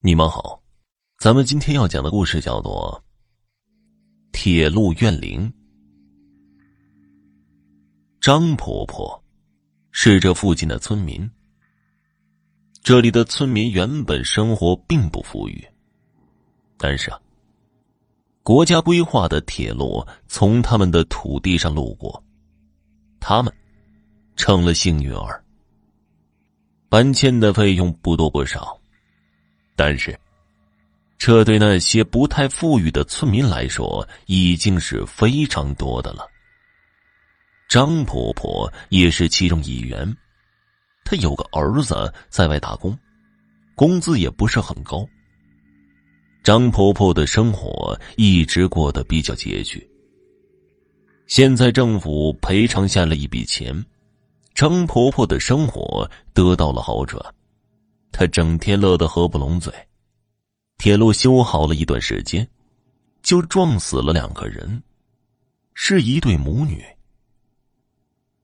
你们好，咱们今天要讲的故事叫做《铁路怨灵》。张婆婆是这附近的村民，这里的村民原本生活并不富裕，但是啊，国家规划的铁路从他们的土地上路过，他们成了幸运儿。搬迁的费用不多不少。但是，这对那些不太富裕的村民来说已经是非常多的了。张婆婆也是其中一员，她有个儿子在外打工，工资也不是很高。张婆婆的生活一直过得比较拮据。现在政府赔偿下了一笔钱，张婆婆的生活得到了好转。他整天乐得合不拢嘴。铁路修好了一段时间，就撞死了两个人，是一对母女。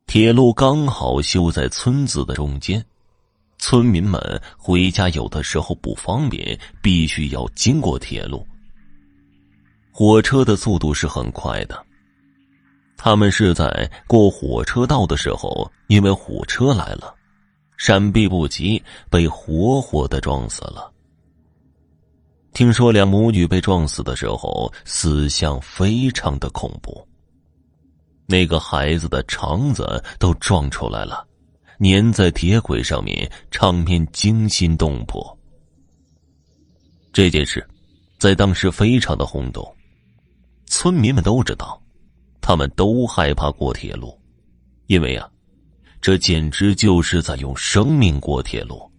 铁路刚好修在村子的中间，村民们回家有的时候不方便，必须要经过铁路。火车的速度是很快的，他们是在过火车道的时候，因为火车来了。闪避不及，被活活的撞死了。听说两母女被撞死的时候，死相非常的恐怖。那个孩子的肠子都撞出来了，粘在铁轨上面，场面惊心动魄。这件事在当时非常的轰动，村民们都知道，他们都害怕过铁路，因为啊。这简直就是在用生命过铁路。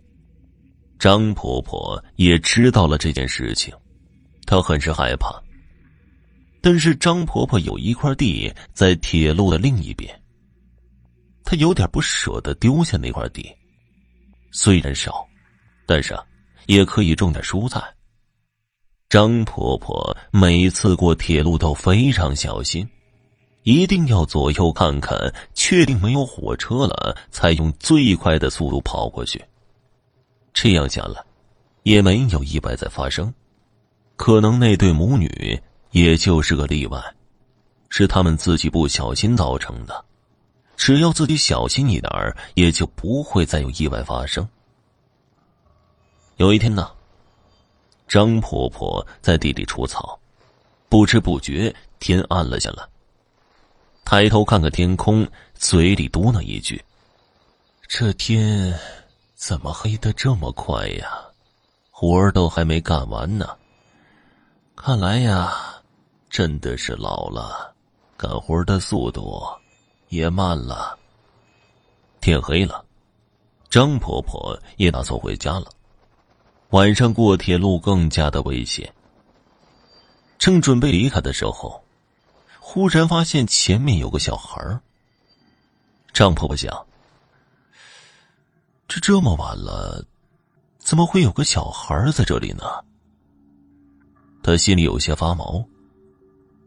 张婆婆也知道了这件事情，她很是害怕。但是张婆婆有一块地在铁路的另一边，她有点不舍得丢下那块地。虽然少，但是，也可以种点蔬菜。张婆婆每次过铁路都非常小心。一定要左右看看，确定没有火车了，才用最快的速度跑过去。这样下来，也没有意外再发生。可能那对母女也就是个例外，是他们自己不小心造成的。只要自己小心一点儿，也就不会再有意外发生。有一天呢，张婆婆在地里除草，不知不觉天暗了下来。抬头看看天空，嘴里嘟囔一句：“这天怎么黑的这么快呀？活儿都还没干完呢。看来呀，真的是老了，干活的速度也慢了。”天黑了，张婆婆也打算回家了。晚上过铁路更加的危险。正准备离开的时候。忽然发现前面有个小孩张婆婆想：这这么晚了，怎么会有个小孩在这里呢？她心里有些发毛。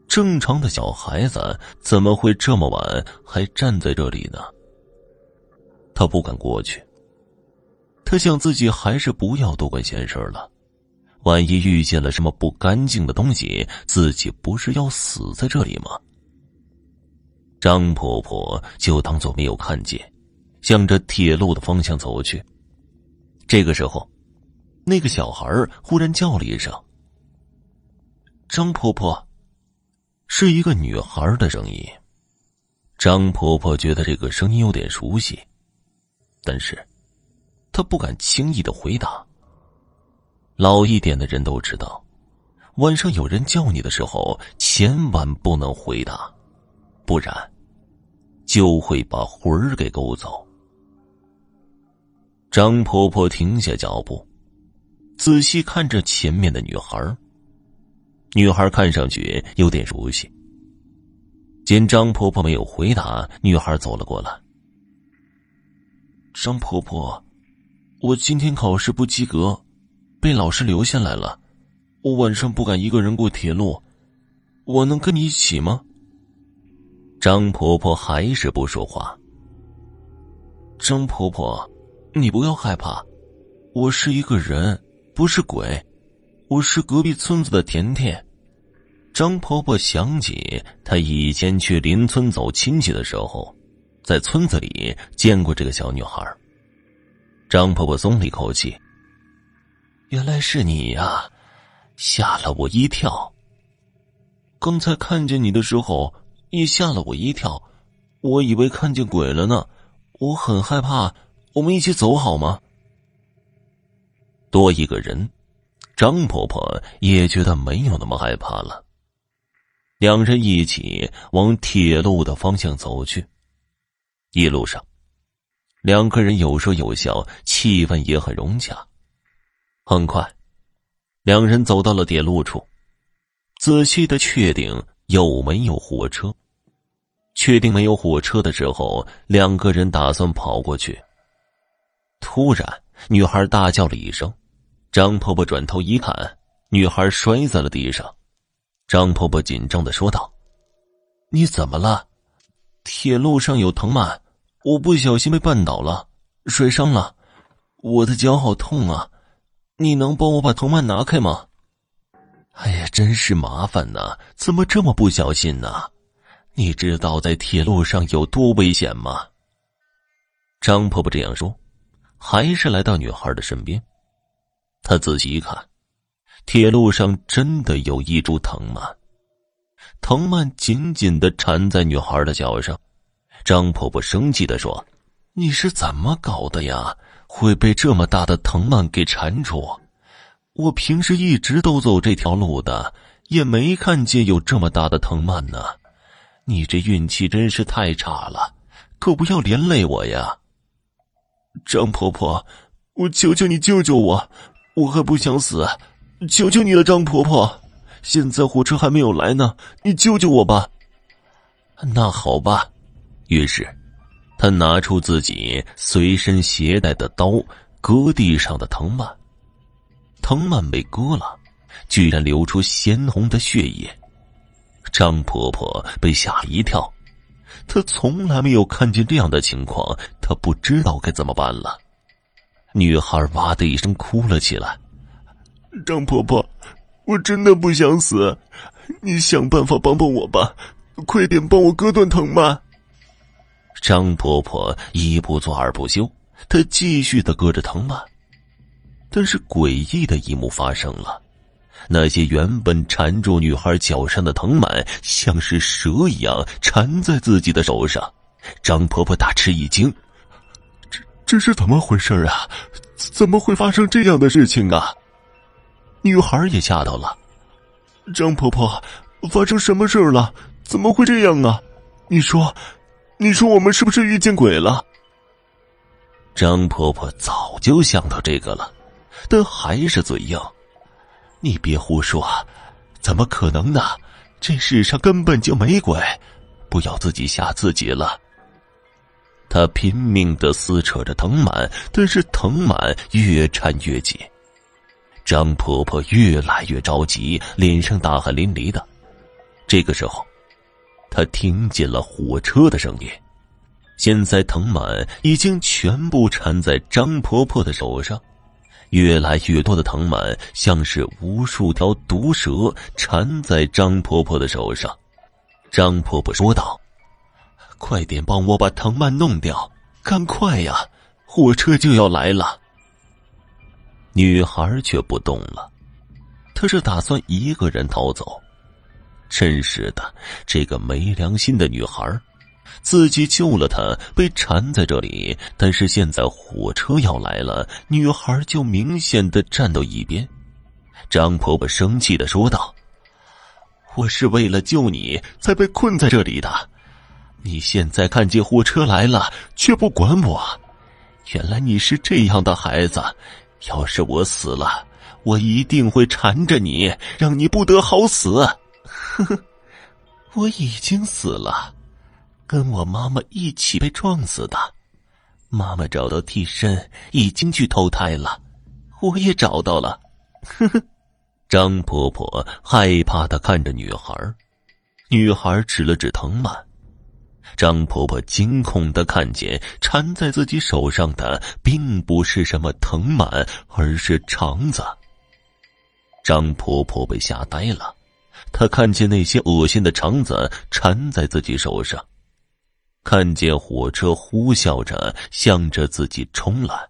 正常的小孩子怎么会这么晚还站在这里呢？她不敢过去。她想自己还是不要多管闲事了。万一遇见了什么不干净的东西，自己不是要死在这里吗？张婆婆就当做没有看见，向着铁路的方向走去。这个时候，那个小孩忽然叫了一声：“张婆婆。”是一个女孩的声音。张婆婆觉得这个声音有点熟悉，但是她不敢轻易的回答。老一点的人都知道，晚上有人叫你的时候，千万不能回答，不然就会把魂儿给勾走。张婆婆停下脚步，仔细看着前面的女孩。女孩看上去有点熟悉。见张婆婆没有回答，女孩走了过来。张婆婆，我今天考试不及格。被老师留下来了，我晚上不敢一个人过铁路，我能跟你一起吗？张婆婆还是不说话。张婆婆，你不要害怕，我是一个人，不是鬼，我是隔壁村子的甜甜。张婆婆想起她以前去邻村走亲戚的时候，在村子里见过这个小女孩。张婆婆松了一口气。原来是你呀，吓了我一跳。刚才看见你的时候，也吓了我一跳，我以为看见鬼了呢，我很害怕。我们一起走好吗？多一个人，张婆婆也觉得没有那么害怕了。两人一起往铁路的方向走去。一路上，两个人有说有笑，气氛也很融洽。很快，两人走到了铁路处，仔细的确定有没有火车。确定没有火车的时候，两个人打算跑过去。突然，女孩大叫了一声，张婆婆转头一看，女孩摔在了地上。张婆婆紧张的说道：“你怎么了？铁路上有藤蔓，我不小心被绊倒了，摔伤了，我的脚好痛啊！你能帮我把藤蔓拿开吗？”哎呀，真是麻烦呐！怎么这么不小心呢？你知道在铁路上有多危险吗？张婆婆这样说，还是来到女孩的身边。她仔细一看。铁路上真的有一株藤蔓，藤蔓紧紧的缠在女孩的脚上。张婆婆生气的说：“你是怎么搞的呀？会被这么大的藤蔓给缠住？我平时一直都走这条路的，也没看见有这么大的藤蔓呢。你这运气真是太差了，可不要连累我呀！”张婆婆，我求求你救救我，我还不想死。求求你了，张婆婆！现在火车还没有来呢，你救救我吧。那好吧。于是，他拿出自己随身携带的刀，割地上的藤蔓。藤蔓被割了，居然流出鲜红的血液。张婆婆被吓了一跳，她从来没有看见这样的情况，她不知道该怎么办了。女孩哇的一声哭了起来。张婆婆，我真的不想死，你想办法帮帮我吧，快点帮我割断藤蔓。张婆婆一不做二不休，她继续的割着藤蔓，但是诡异的一幕发生了，那些原本缠住女孩脚上的藤蔓，像是蛇一样缠在自己的手上。张婆婆大吃一惊，这这是怎么回事啊？怎么会发生这样的事情啊？女孩也吓到了，张婆婆，发生什么事了？怎么会这样啊？你说，你说我们是不是遇见鬼了？张婆婆早就想到这个了，但还是嘴硬。你别胡说，怎么可能呢？这世上根本就没鬼，不要自己吓自己了。她拼命的撕扯着藤蔓，但是藤蔓越缠越紧。张婆婆越来越着急，脸上大汗淋漓的。这个时候，他听见了火车的声音。现在藤蔓已经全部缠在张婆婆的手上，越来越多的藤蔓像是无数条毒蛇缠在张婆婆的手上。张婆婆说道：“快点帮我把藤蔓弄掉，赶快呀，火车就要来了。”女孩却不动了，她是打算一个人逃走。真是的，这个没良心的女孩，自己救了她，被缠在这里，但是现在火车要来了，女孩就明显的站到一边。张婆婆生气的说道：“我是为了救你才被困在这里的，你现在看见火车来了却不管我，原来你是这样的孩子。”要是我死了，我一定会缠着你，让你不得好死。呵呵，我已经死了，跟我妈妈一起被撞死的。妈妈找到替身，已经去投胎了，我也找到了。呵呵，张婆婆害怕的看着女孩，女孩指了指藤蔓。张婆婆惊恐的看见缠在自己手上的，并不是什么藤蔓，而是肠子。张婆婆被吓呆了，他看见那些恶心的肠子缠在自己手上，看见火车呼啸着向着自己冲来，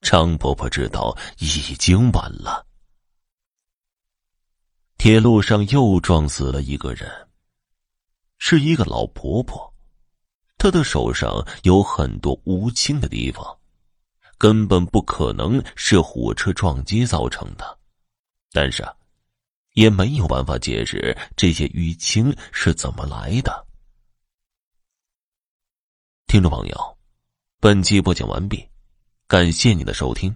张婆婆知道已经晚了。铁路上又撞死了一个人，是一个老婆婆，她的手上有很多乌青的地方，根本不可能是火车撞击造成的。但是，也没有办法解释这些淤青是怎么来的。听众朋友，本期播讲完毕，感谢你的收听。